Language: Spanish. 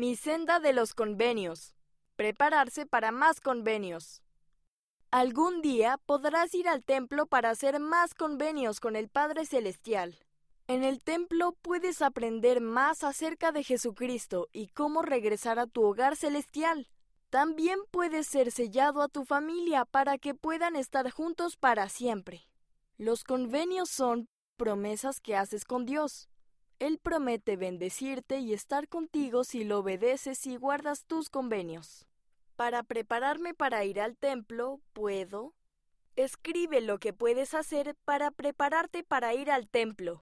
Mi senda de los convenios. Prepararse para más convenios. Algún día podrás ir al templo para hacer más convenios con el Padre Celestial. En el templo puedes aprender más acerca de Jesucristo y cómo regresar a tu hogar celestial. También puedes ser sellado a tu familia para que puedan estar juntos para siempre. Los convenios son promesas que haces con Dios. Él promete bendecirte y estar contigo si lo obedeces y guardas tus convenios. Para prepararme para ir al templo, puedo. Escribe lo que puedes hacer para prepararte para ir al templo.